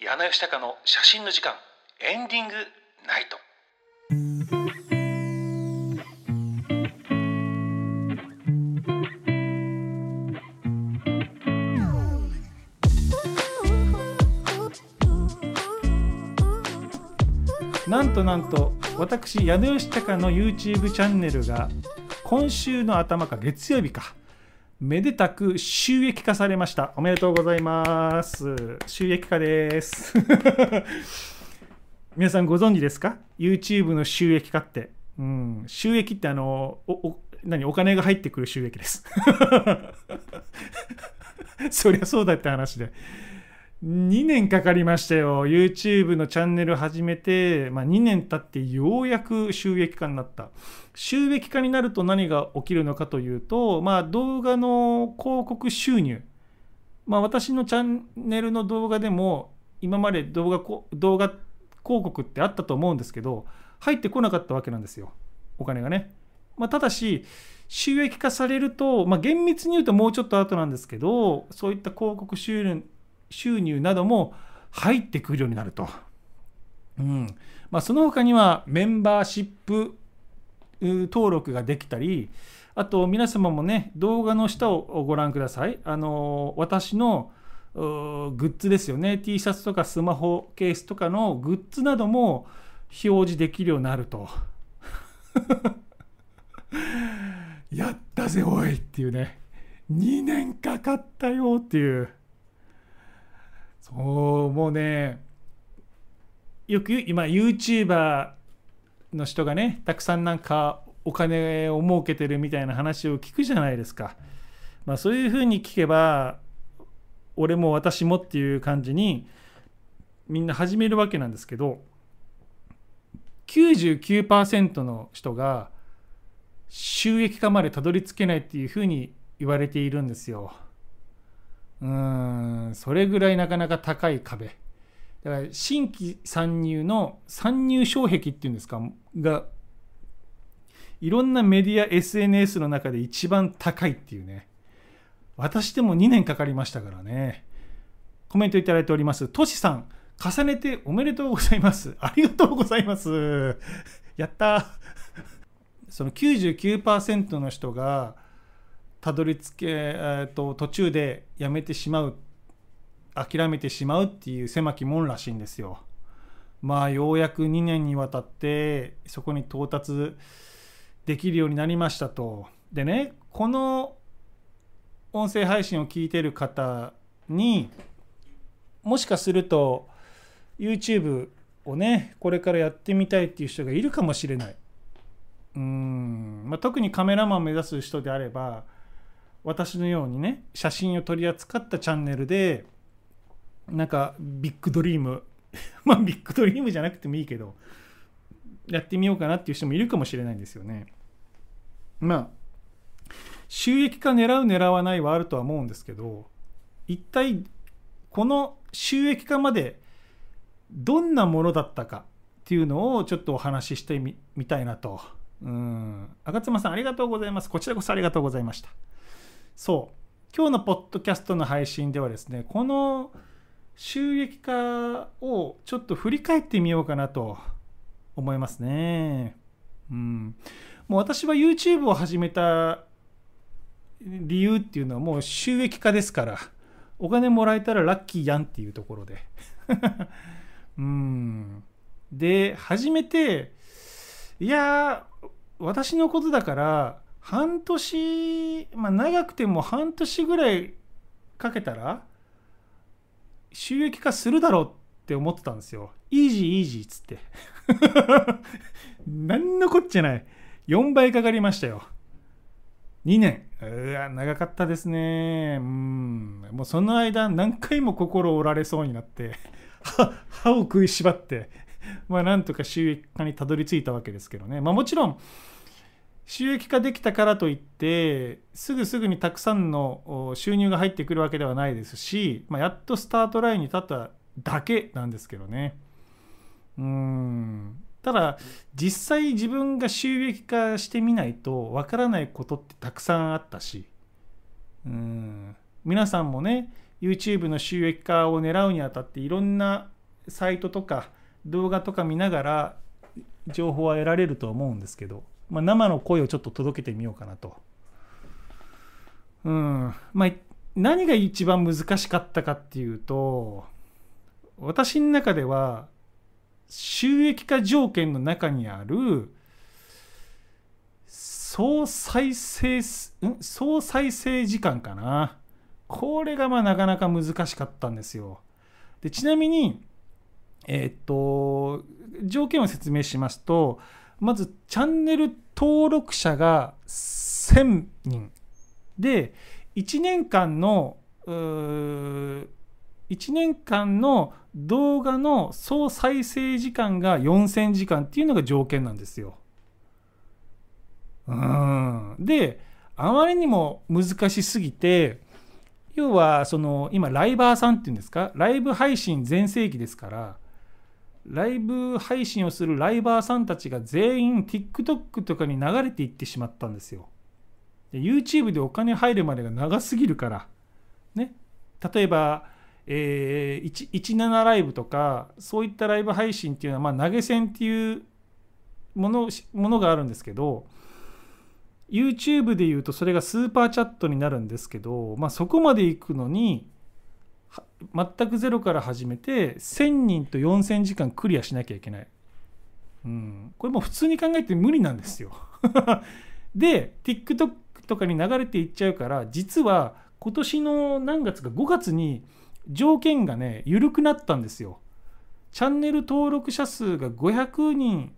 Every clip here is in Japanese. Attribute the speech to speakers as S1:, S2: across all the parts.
S1: 柳吉高の写真の時間エンディングナイト。
S2: なんとなんと私矢野義高の YouTube チャンネルが今週の頭か月曜日か。めでたく収益化されました。おめでとうございます。収益化です。皆さんご存知ですか？YouTube の収益化って、うん、収益ってあのおお何？お金が入ってくる収益です。そりゃそうだって話で。2年かかりましたよ。YouTube のチャンネル始めて、まあ、2年経ってようやく収益化になった。収益化になると何が起きるのかというと、まあ、動画の広告収入、まあ、私のチャンネルの動画でも今まで動画動画広告ってあったと思うんですけど入ってこなかったわけなんですよ。お金がね、まあ、ただし収益化されると、まあ、厳密に言うともうちょっと後なんですけどそういった広告収入収入なども入ってくるようになると。うんまあ、その他にはメンバーシップ登録ができたりあと皆様もね動画の下をご覧ください。あの私のグッズですよね T シャツとかスマホケースとかのグッズなども表示できるようになると。やったぜおいっていうね2年かかったよっていう。そうもうねよく今 YouTuber の人がねたくさんなんかお金を儲けてるみたいな話を聞くじゃないですか。まあ、そういうふうに聞けば俺も私もっていう感じにみんな始めるわけなんですけど99%の人が収益化までたどり着けないっていうふうに言われているんですよ。うんそれぐらいなかなか高い壁。だから新規参入の参入障壁っていうんですかがいろんなメディア SNS の中で一番高いっていうね。私でも2年かかりましたからね。コメントいただいております。としさん重ねておめでとうございます。ありがとうございます。やったその99%の人がたどり着け、えー、と途中でやめてしまう諦めてしまうっていう狭き門らしいんですよ。まあようやく2年にわたってそこに到達できるようになりましたと。でねこの音声配信を聞いてる方にもしかすると YouTube をねこれからやってみたいっていう人がいるかもしれない。うんまあ、特にカメラマン目指す人であれば私のようにね写真を取り扱ったチャンネルでなんかビッグドリーム まあビッグドリームじゃなくてもいいけどやってみようかなっていう人もいるかもしれないんですよね。まあ収益化狙う狙わないはあるとは思うんですけど一体この収益化までどんなものだったかっていうのをちょっとお話ししてみたいなと。うん赤妻さんありがとうございます。こちらこそありがとうございました。そう今日のポッドキャストの配信ではですねこの収益化をちょっと振り返ってみようかなと思いますね。うん、もう私は YouTube を始めた理由っていうのはもう収益化ですからお金もらえたらラッキーやんっていうところで。うんで始めていや私のことだから半年、まあ、長くても半年ぐらいかけたら収益化するだろうって思ってたんですよ。イージーイージーっつって。何のこっちゃない。4倍かかりましたよ。2年。うわ、長かったですね。うん。もうその間何回も心折られそうになって 歯を食いしばって、まあなんとか収益化にたどり着いたわけですけどね。まあもちろん、収益化できたからといってすぐすぐにたくさんの収入が入ってくるわけではないですし、まあ、やっとスタートラインに立っただけなんですけどね。うん。ただ実際自分が収益化してみないとわからないことってたくさんあったし。うん。皆さんもね YouTube の収益化を狙うにあたっていろんなサイトとか動画とか見ながら情報は得られると思うんですけど、まあ、生の声をちょっと届けてみようかなと。うん。まあ、何が一番難しかったかっていうと私の中では収益化条件の中にある総再生総再生時間かな。これがまあなかなか難しかったんですよ。でちなみにえー、っと条件を説明しますとまずチャンネル登録者が1000人。で1年間の1年間の動画の総再生時間が4000時間っていうのが条件なんですよ。うん。であまりにも難しすぎて要はその今ライバーさんっていうんですか？ライブ配信全盛期ですからライブ配信をするライバーさんたちが全員 TikTok とかに流れていってしまったんですよ。で YouTube でお金入るまでが長すぎるから、ね、例えば、えー、17ライブとかそういったライブ配信っていうのは、まあ、投げ銭っていうものものがあるんですけど YouTube で言うとそれがスーパーチャットになるんですけど、まあ、そこまで行くのに全くゼロから始めて1000人と4000時間クリアしなきゃいけない。うん、これもう普通に考えて無理なんですよ。で TikTok とかに流れていっちゃうから実は今年の何月か5月に条件がね緩くなったんですよ。チャンネル登録者数が500人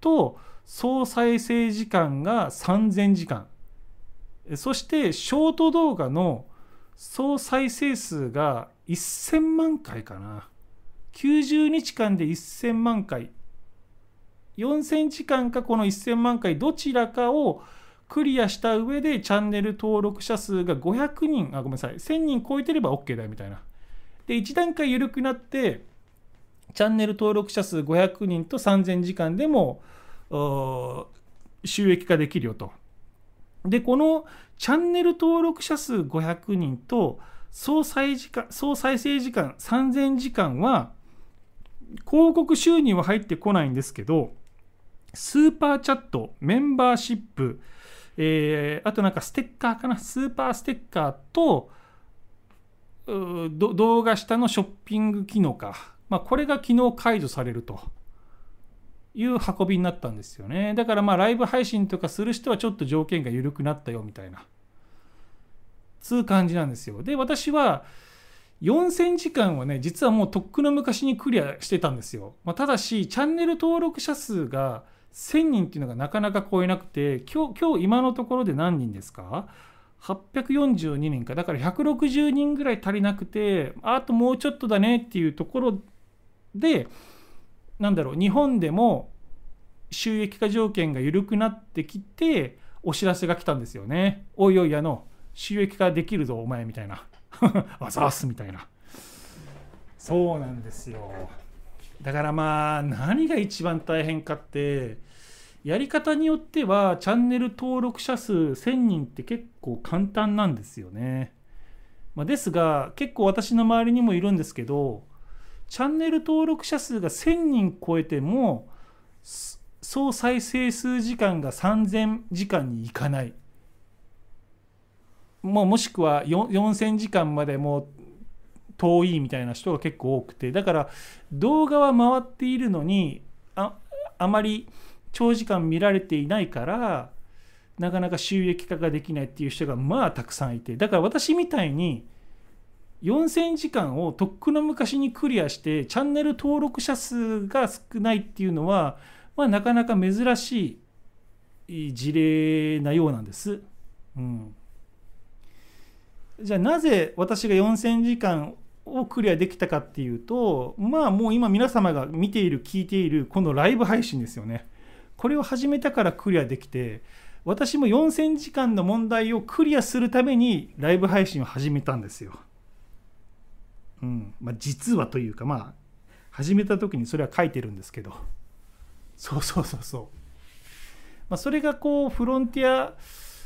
S2: と総再生時間が3000時間そしてショート動画の総再生数が1000万回かな。90日間で1000万回。4000時間かこの1000万回どちらかをクリアした上でチャンネル登録者数が500人。あごめんなさい。1000人超えてれば OK だみたいな。で1段階緩くなってチャンネル登録者数500人と3000時間でも収益化できるよと。でこのチャンネル登録者数500人と総再時間総再生時間3000時間は広告収入は入ってこないんですけどスーパーチャットメンバーシップ、えー、あとなんかステッカーかな？スーパーステッカーと動画下のショッピング機能か、まあ、これが昨日解除されると。いう運びになったんですよねだからまあライブ配信とかする人はちょっと条件が緩くなったよみたいなつう感じなんですよ。で、私は4000時間はね、実はもうとっくの昔にクリアしてたんですよ。まあ、ただし、チャンネル登録者数が1000人っていうのがなかなか超えなくて、今日、今日今のところで何人ですか ?842 人か。だから160人ぐらい足りなくて、あともうちょっとだねっていうところで、なんだろう、日本でも収益化条件が緩くなってきて、お知らせが来たんですよね。おいおい、あの、収益化できるぞお前みたいな。あざーすみたいな。そうなんですよ。だからまあ何が一番大変かってやり方によってはチャンネル登録者数1000人って結構簡単なんですよね、まあ、ですが結構私の周りにもいるんですけどチャンネル登録者数が1000人超えても総再生数時間が3000時間にいかない。もうもしくは4000時間までもう遠いみたいな人が結構多くて。だから動画は回っているのにああまり長時間見られていないからなかなか収益化ができないっていう人がまあたくさんいて。だから私みたいに4000時間をとっくの昔にクリアしてチャンネル登録者数が少ないっていうのは、まあ、なかなか珍しい事例なようなんです。うんじゃあなぜ私が4000時間をクリアできたかっていうとまあもう今皆様が見ている聞いているこのライブ配信ですよねこれを始めたからクリアできて私も4000時間の問題をクリアするためにライブ配信を始めたんですよ。うん。まあ、実はというかまあ始めた時にそれは書いてるんですけど。そうそうそうそう、まあ、それがこうフロンティア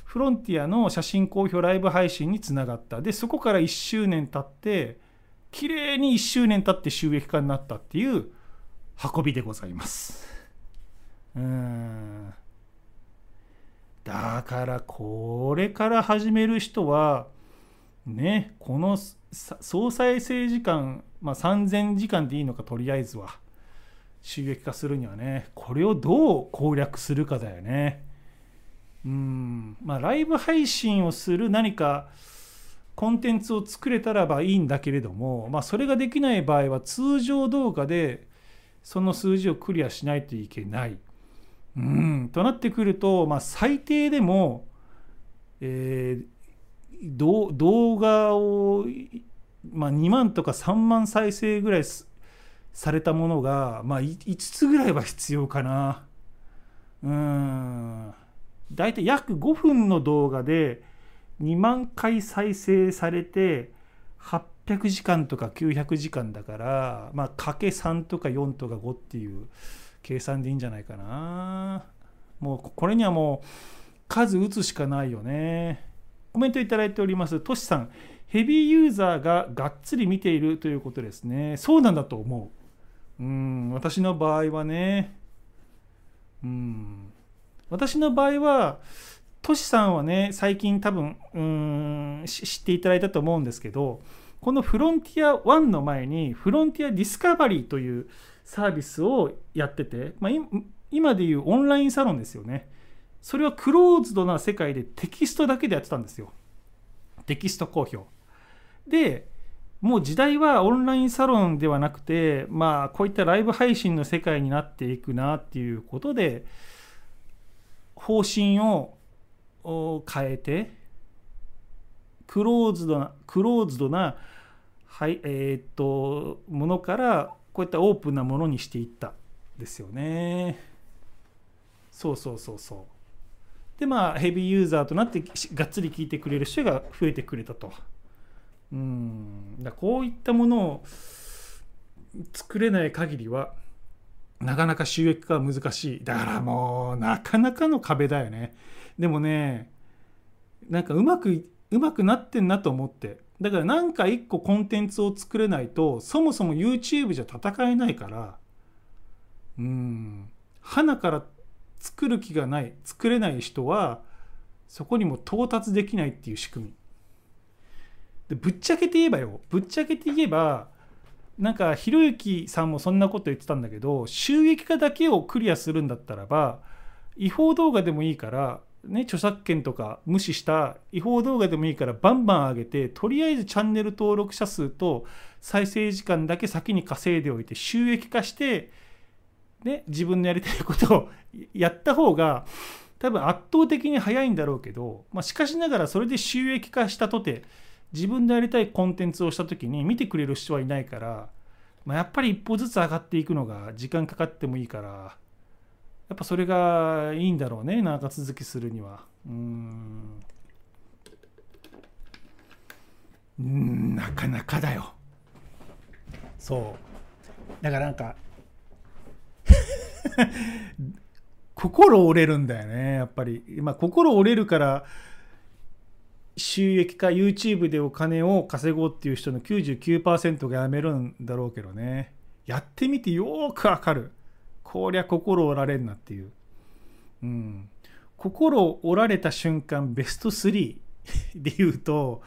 S2: フロンティアの写真公表ライブ配信につながった。でそこから1周年経って綺麗に1周年経って収益化になったっていう運びでございます。うん。だからこれから始める人はねこの総再生時間、まあ、3000時間でいいのかとりあえずは収益化するにはねこれをどう攻略するかだよねうんまあライブ配信をする何かコンテンツを作れたらばいいんだけれども、まあ、それができない場合は通常動画でその数字をクリアしないといけない。うんとなってくると、まあ、最低でも、えー、動画を、まあ、2万とか3万再生ぐらいされたものが、まあ、5つぐらいは必要かな。うん。大体約5分の動画で2万回再生されて800時間とか900時間だからまあかけ3とか4とか5っていう計算でいいんじゃないかなもうこれにはもう数打つしかないよねコメントいただいております。トシさんヘビーユーザーががっつり見ているということですね。そうなんだと思う。うん私の場合はね。うん。私の場合はトシさんはね最近多分うん知っていただいたと思うんですけどこのフロンティア1の前にフロンティアディスカバリーというサービスをやってて、まあ、今でいうオンラインサロンですよね。それはクローズドな世界でテキストだけでやってたんですよ。テキスト公表。でもう時代はオンラインサロンではなくてまあこういったライブ配信の世界になっていくなっていうことで方針を変えてクローズドなクローズドなはいえー、っとものからこういったオープンなものにしていったですよね。そうそうそうそう。でまあヘビーユーザーとなってがっつり聞いてくれる人が増えてくれたとうんだこういったものを作れない限りはなかなか収益化は難しい。だからもう、なかなかの壁だよね。でもね、なんかうまく、うまくなってんなと思って。だからなんか一個コンテンツを作れないと、そもそも YouTube じゃ戦えないから、うん、花から作る気がない、作れない人は、そこにも到達できないっていう仕組み。でぶっちゃけて言えばよ、ぶっちゃけて言えば、なんかひろゆきさんもそんなこと言ってたんだけど収益化だけをクリアするんだったらば違法動画でもいいからね著作権とか無視した違法動画でもいいからバンバン上げてとりあえずチャンネル登録者数と再生時間だけ先に稼いでおいて収益化してね自分のやりたいことを やった方が多分圧倒的に早いんだろうけど、まあ、しかしながらそれで収益化したとて自分でやりたいコンテンツをした時に見てくれる人はいないから、まあ、やっぱり一歩ずつ上がっていくのが時間かかってもいいからやっぱそれがいいんだろうね長続きするには。うんなかなかだよ。そう。だからなんか 心折れるんだよねやっぱり。まあ心折れるから収益化 YouTube でお金を稼ごうっていう人の99%がやめるんだろうけどね。やってみてよくわかる。こりゃ心折られんなっていう、うん、心折られた瞬間ベスト3 で言うと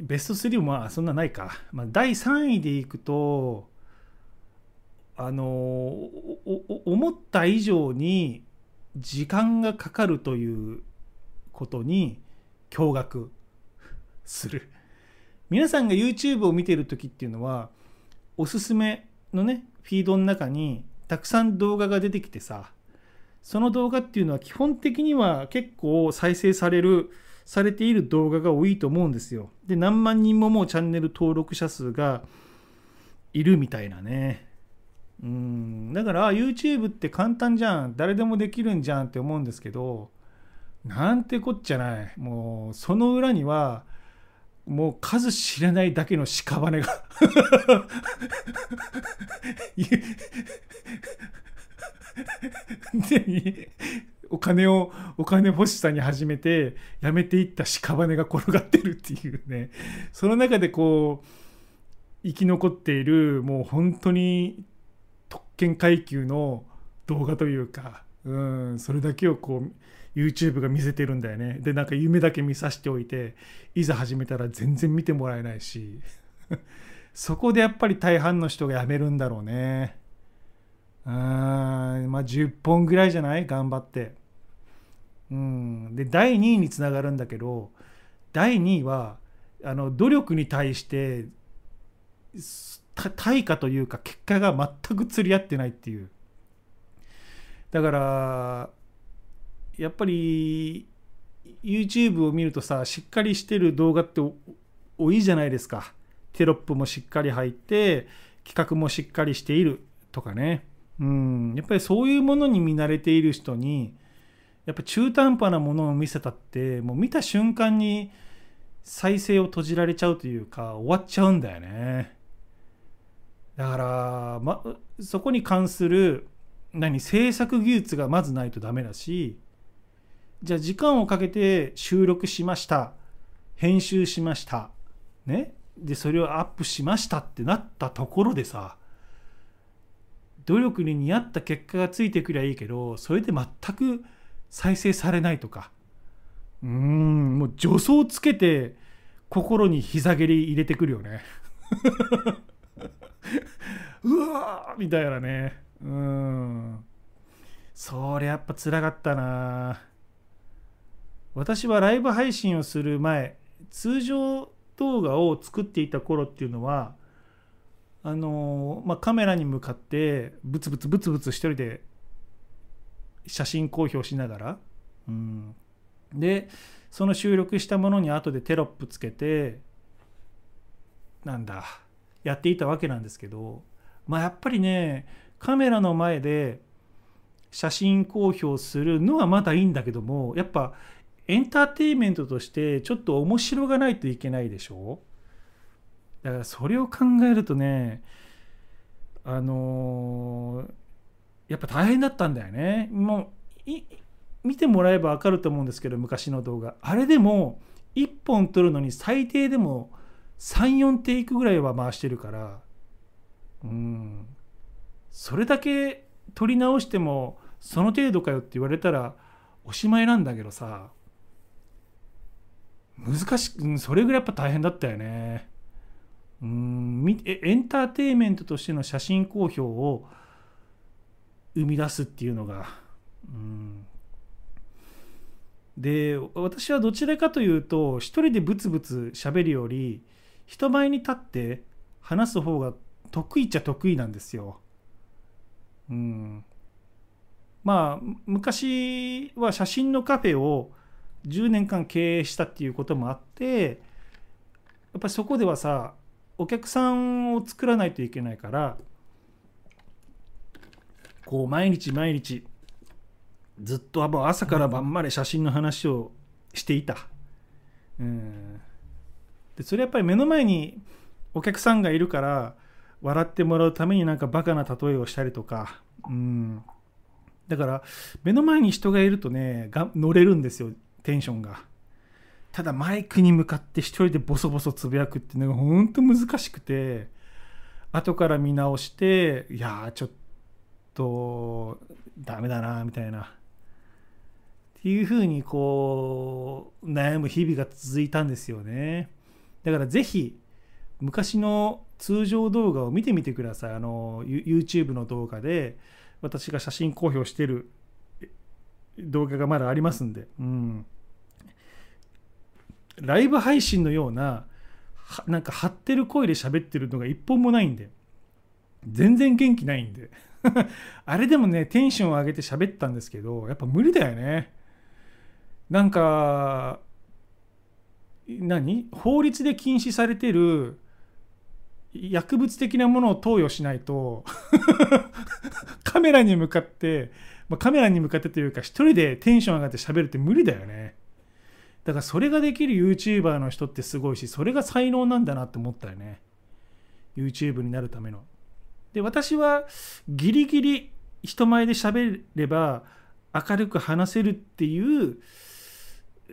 S2: ベスト3もまあそんなないか、まあ、第3位でいくとあの思った以上に時間がかかるということに驚愕する。皆さんが YouTube を見てる時っていうのはおすすめのねフィードの中にたくさん動画が出てきてさその動画っていうのは基本的には結構再生されるされている動画が多いと思うんですよ。で何万人ももうチャンネル登録者数がいるみたいなね。うん。だから YouTube って簡単じゃん。誰でもできるんじゃんって思うんですけどなんてこっちゃない。もうその裏にはもう数知れないだけの屍が。お金をお金欲しさに始めてやめていった屍が転がってるっていうね。その中でこう生き残っているもう本当に特権階級の動画というか、うん、それだけをこう YouTube が見せてるんだよね。でなんか夢だけ見させておいていざ始めたら全然見てもらえないし そこでやっぱり大半の人が辞めるんだろうね。うんまあ10本ぐらいじゃない？頑張って。うんで第2位につながるんだけど第2位はあの努力に対して対価というか結果が全く釣り合ってないっていう。だからやっぱり YouTube を見るとさしっかりしてる動画って多いじゃないですか。テロップもしっかり入って企画もしっかりしているとかね。うん。やっぱりそういうものに見慣れている人にやっぱ中途半端なものを見せたってもう見た瞬間に再生を閉じられちゃうというか終わっちゃうんだよね。だから、ま、そこに関する何制作技術がまずないとダメだしじゃあ時間をかけて収録しました編集しましたねでそれをアップしましたってなったところでさ努力に似合った結果がついてくりゃいいけどそれで全く再生されないとかうんもう助走つけて心に膝蹴り入れてくるよね。うわーみたいなね。うん。それやっぱつらかったな。私はライブ配信をする前通常動画を作っていた頃っていうのはあのまあ、カメラに向かってブツブツブツブツ一人で写真公表しながら、うん、でその収録したものに後でテロップつけてなんだやっていたわけなんですけどまあやっぱりねカメラの前で写真公表するのはまだいいんだけどもやっぱエンターテインメントとしてちょっと面白がないといけないでしょ？だからそれを考えるとねあのー、やっぱ大変だったんだよね。もう見てもらえば分かると思うんですけど昔の動画。あれでも1本撮るのに最低でも34テイクぐらいは回してるからうん。それだけ撮り直してもその程度かよって言われたらおしまいなんだけどさ難しくそれぐらいやっぱ大変だったよね。うんエンターテインメントとしての写真公表を生み出すっていうのがうん。で私はどちらかというと一人でブツブツ喋るより人前に立って話す方が得意っちゃ得意なんですよ。うん、まあ昔は写真のカフェを10年間経営したっていうこともあってやっぱりそこではさお客さんを作らないといけないからこう毎日毎日ずっと朝から晩まで写真の話をしていた。うんでそれやっぱり目の前にお客さんがいるから笑ってもらうためになんかバカな例えをしたりとか、うん、だから目の前に人がいるとねが乗れるんですよテンションが。ただマイクに向かって一人でボソボソつぶやくっていうのがほんと難しくて後から見直していやちょっとダメだなみたいな。っていうふうにこう悩む日々が続いたんですよね。だからぜひ昔の通常動画を見てみてください。あの YouTube の動画で私が写真公表してる動画がまだありますんで、うん、ライブ配信のようななんか張ってる声で喋ってるのが一本もないんで。全然元気ないんで。あれでもねテンションを上げて喋ったんですけどやっぱ無理だよね。なんか何？法律で禁止されてる薬物的なものを投与しないと カメラに向かって、まあ、カメラに向かってというか一人でテンション上がって喋るって無理だよね。だからそれができる YouTuber の人ってすごいしそれが才能なんだなって思ったよね。YouTube になるための。で私はギリギリ人前で喋れば明るく話せるっていう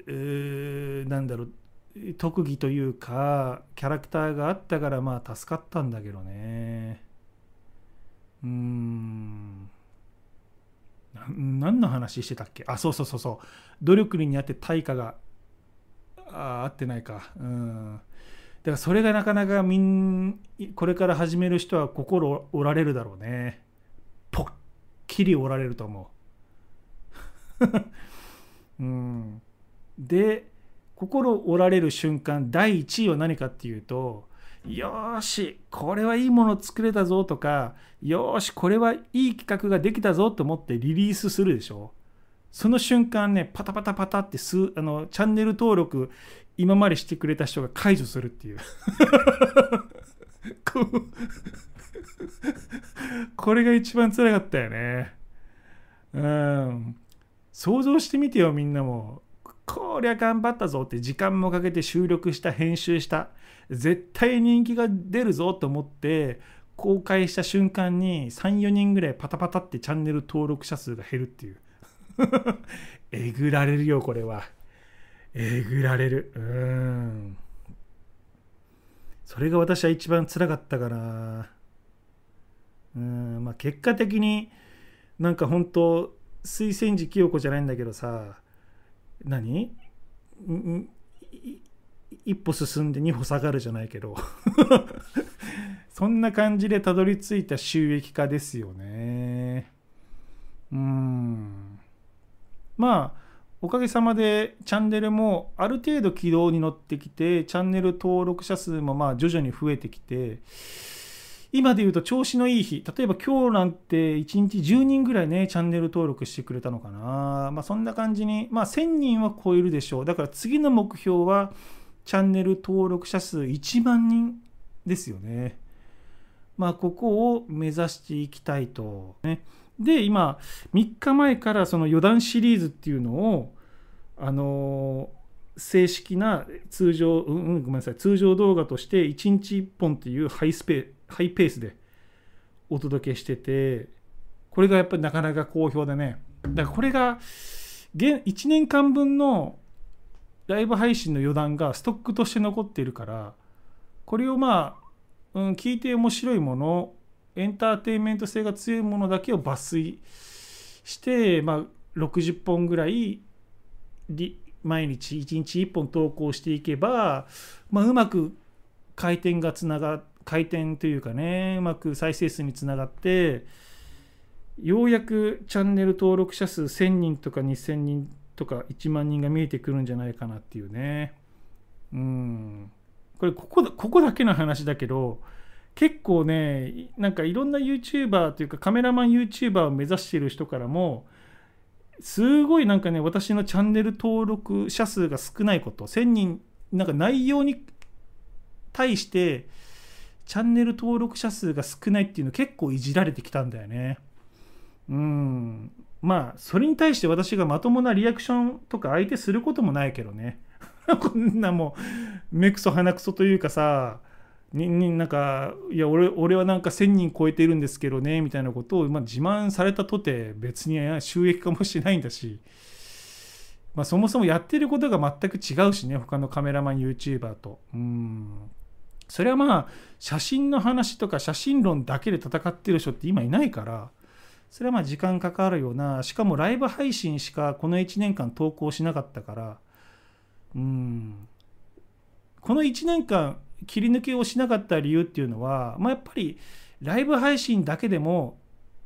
S2: うなんだろう特技というかキャラクターがあったからまあ助かったんだけどね。うーん。な何の話してたっけ？あそうそうそうそう。努力にあって対価があ合ってないか。うん。だからそれがなかなかみんこれから始める人は心折られるだろうね。ぽっきり折られると思う。うん。で心折られる瞬間第1位は何かっていうとよーしこれはいいもの作れたぞとかよーしこれはいい企画ができたぞと思ってリリースするでしょ。その瞬間ねパタパタパタってすあのチャンネル登録今までしてくれた人が解除するっていう これが一番辛かったよね。うん。想像してみてよみんなも。こりゃ頑張ったぞって時間もかけて収録した編集した絶対人気が出るぞと思って公開した瞬間に34人ぐらいパタパタってチャンネル登録者数が減るっていう。えぐられるよこれは。えぐられる。うん。それが私は一番辛かったかな。うん。まあ結果的になんか本当推薦時清子じゃないんだけどさ何？一歩進んで二歩下がるじゃないけど。そんな感じでたどり着いた収益化ですよね。うん。まあおかげさまでチャンネルもある程度軌道に乗ってきてチャンネル登録者数もまあ徐々に増えてきて今で言うと調子のいい日、例えば今日なんて1日10人ぐらいね、チャンネル登録してくれたのかな。まあそんな感じに、まあ1000人は超えるでしょう。だから次の目標は、チャンネル登録者数1万人ですよね。まあここを目指していきたいと。ね、で、今、3日前からその余談シリーズっていうのを、あの正式な通常、うん、ごめんなさい、通常動画として1日1本っていうハイスペハイペースでお届けしててこれがやっぱりなかなか好評でね。だからこれが現1年間分のライブ配信の余談がストックとして残っているからこれをまあ、うん、聞いて面白いものエンターテインメント性が強いものだけを抜粋して、まあ、60本ぐらい毎日1日1本投稿していけば、まあ、うまく回転がつなが回転というかねうまく再生数につながってようやくチャンネル登録者数1000人とか2000人とか1万人が見えてくるんじゃないかなっていうね。うん。これここここだけの話だけど結構ねなんかいろんな YouTuber というかカメラマン YouTuber を目指してる人からもすごいなんかね私のチャンネル登録者数が少ないこと1000人なんか内容に対してチャンネル登録者数が少ないっていうの結構いじられてきたんだよね。うん。まあ、それに対して私がまともなリアクションとか相手することもないけどね。こんなもう、目くそ鼻くそというかさ、になんか、いや俺、俺はなんか1000人超えているんですけどね、みたいなことを、まあ、自慢されたとて別に収益化もしないんだし、まあ、そもそもやってることが全く違うしね、他のカメラマン YouTuber と。うん。それはまあ写真の話とか写真論だけで戦ってる人って今いないからそれはまあ時間かかるような。しかもライブ配信しかこの1年間投稿しなかったからうん。この1年間切り抜けをしなかった理由っていうのは、まあ、やっぱりライブ配信だけでも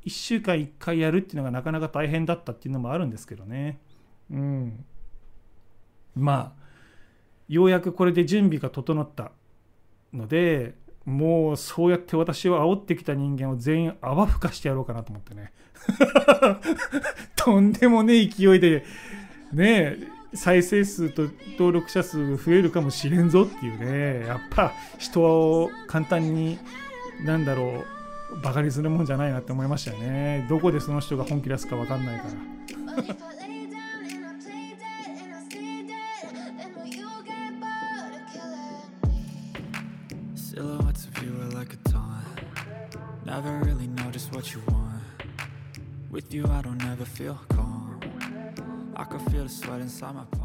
S2: 1週間1回やるっていうのがなかなか大変だったっていうのもあるんですけどね。うん。まあ、ようやくこれで準備が整った。のでもうそうやって私を煽ってきた人間を全員泡吹かしてやろうかなと思ってね とんでもねえ勢いでねえ再生数と登録者数増えるかもしれんぞっていうねやっぱ人を簡単になんだろうバカにするもんじゃないなって思いましたよねどこでその人が本気出すか分かんないから。Never really know just what you want. With you, I don't ever feel calm.
S3: I can feel the sweat inside my palms.